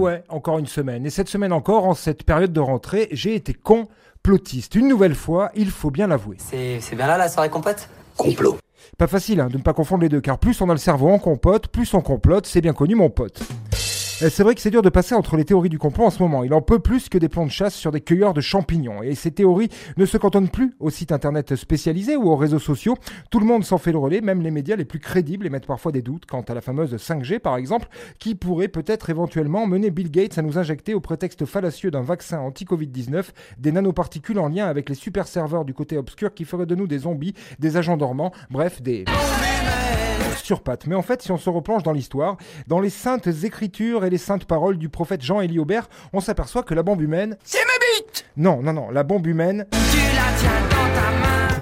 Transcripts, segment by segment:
ouais, encore une semaine. Et cette semaine encore, en cette période de rentrée, j'ai été complotiste. Une nouvelle fois, il faut bien l'avouer. C'est bien là la soirée complète? Complot. Pas facile hein, de ne pas confondre les deux, car plus on a le cerveau en compote, plus on complote, c'est bien connu mon pote. Euh, C'est vrai que c'est dur de passer entre les théories du complot en ce moment. Il en peut plus que des plans de chasse sur des cueilleurs de champignons. Et ces théories ne se cantonnent plus aux sites internet spécialisés ou aux réseaux sociaux. Tout le monde s'en fait le relais, même les médias les plus crédibles émettent parfois des doutes quant à la fameuse 5G par exemple, qui pourrait peut-être éventuellement mener Bill Gates à nous injecter au prétexte fallacieux d'un vaccin anti-Covid-19 des nanoparticules en lien avec les super serveurs du côté obscur qui feraient de nous des zombies, des agents dormants, bref, des sur pattes. Mais en fait, si on se replonge dans l'histoire, dans les saintes écritures et les saintes paroles du prophète Jean-Élie Aubert, on s'aperçoit que la bombe humaine... C'est ma bite Non, non, non, la bombe humaine...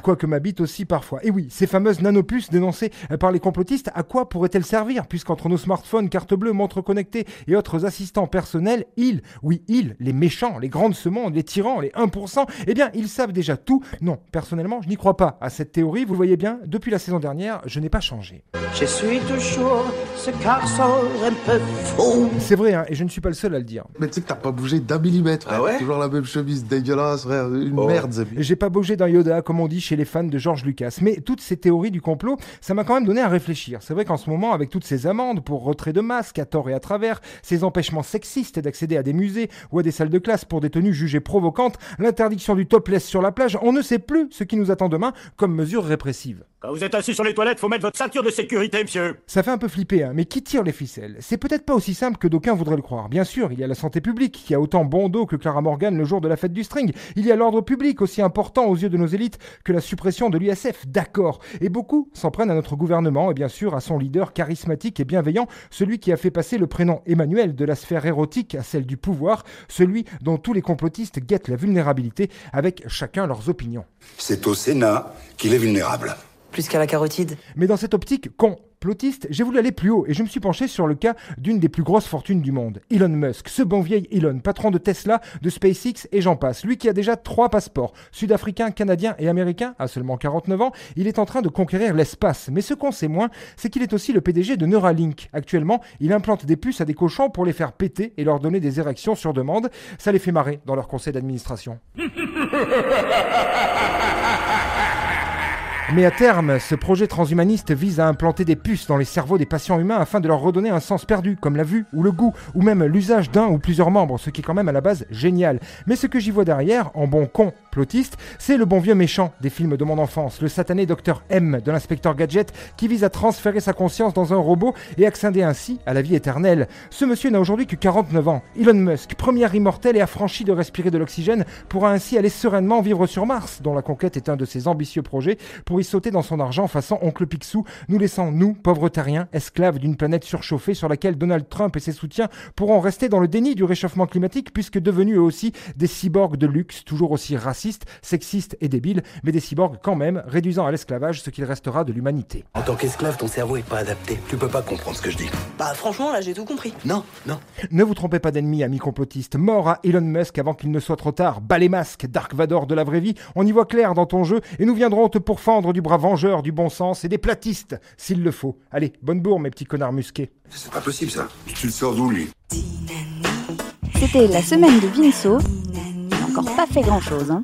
Quoique ma bite aussi parfois. Et oui, ces fameuses nanopuces dénoncées euh, par les complotistes, à quoi pourraient-elles servir? Puisqu'entre nos smartphones, cartes bleues, montres connectées et autres assistants personnels, ils, oui, ils, les méchants, les grands de ce monde, les tyrans, les 1%, eh bien, ils savent déjà tout. Non, personnellement, je n'y crois pas à cette théorie. Vous le voyez bien, depuis la saison dernière, je n'ai pas changé. Je suis toujours ce garçon un peu fou. C'est vrai, hein, et je ne suis pas le seul à le dire. Mais tu sais que t'as pas bougé d'un millimètre. Ah ouais? Toujours la même chemise dégueulasse, frère. Une Oh. merde. J'ai pas bougé d'un Yoda, comme on dit chez les fans de George Lucas. Mais toutes ces théories du complot, ça m'a quand même donné à réfléchir. C'est vrai qu'en ce moment, avec toutes ces amendes pour retrait de masques à tort et à travers, ces empêchements sexistes d'accéder à des musées ou à des salles de classe pour des tenues jugées provocantes, l'interdiction du topless sur la plage, on ne sait plus ce qui nous attend demain comme mesure répressive. Quand vous êtes assis sur les toilettes, faut mettre votre ceinture de sécurité, monsieur. Ça fait un peu flipper, hein, mais qui tire les ficelles? C'est peut-être pas aussi simple que d'aucuns voudraient le croire. Bien sûr, il y a la santé publique, qui a autant bon dos que Clara Morgan le jour de la fête du string. Il y a l'ordre public, aussi important aux yeux de nos élites que la suppression de l'USF, d'accord. Et beaucoup s'en prennent à notre gouvernement, et bien sûr à son leader charismatique et bienveillant, celui qui a fait passer le prénom Emmanuel de la sphère érotique à celle du pouvoir, celui dont tous les complotistes guettent la vulnérabilité, avec chacun leurs opinions. C'est au Sénat qu'il est vulnérable. Plus qu'à la carotide. Mais dans cette optique complotiste, j'ai voulu aller plus haut et je me suis penché sur le cas d'une des plus grosses fortunes du monde, Elon Musk, ce bon vieil Elon, patron de Tesla, de SpaceX et j'en passe. Lui qui a déjà trois passeports, sud-africain, canadien et américain, à seulement 49 ans, il est en train de conquérir l'espace. Mais ce qu'on sait moins, c'est qu'il est aussi le PDG de Neuralink. Actuellement, il implante des puces à des cochons pour les faire péter et leur donner des érections sur demande. Ça les fait marrer dans leur conseil d'administration. Mais à terme, ce projet transhumaniste vise à implanter des puces dans les cerveaux des patients humains afin de leur redonner un sens perdu, comme la vue ou le goût, ou même l'usage d'un ou plusieurs membres, ce qui est quand même à la base génial. Mais ce que j'y vois derrière, en bon complotiste, c'est le bon vieux méchant des films de mon enfance, le satané Dr M de l'inspecteur Gadget, qui vise à transférer sa conscience dans un robot et accéder ainsi à la vie éternelle. Ce monsieur n'a aujourd'hui que 49 ans. Elon Musk, premier immortel et affranchi de respirer de l'oxygène, pourra ainsi aller sereinement vivre sur Mars, dont la conquête est un de ses ambitieux projets, sauter dans son argent façon oncle Picsou, nous laissant, nous, pauvres terriens, esclaves d'une planète surchauffée sur laquelle Donald Trump et ses soutiens pourront rester dans le déni du réchauffement climatique puisque devenus eux aussi des cyborgs de luxe, toujours aussi racistes, sexistes et débiles, mais des cyborgs quand même, réduisant à l'esclavage ce qu'il restera de l'humanité. En tant qu'esclave, ton cerveau est pas adapté. Tu peux pas comprendre ce que je dis. Bah franchement là j'ai tout compris. Non, non. Ne vous trompez pas d'ennemis, amis complotistes. Mort à Elon Musk avant qu'il ne soit trop tard. Bas les masques, Dark Vador de la vraie vie. On y voit clair dans ton jeu et nous viendrons te pourfendre du bras vengeur, du bon sens et des platistes, s'il le faut. Allez, bonne bourre, mes petits connards musqués. C'est pas possible ça. Tu le sors d'où lui? C'était la semaine de Vinceau. Il n'a encore pas fait grand chose. Hein.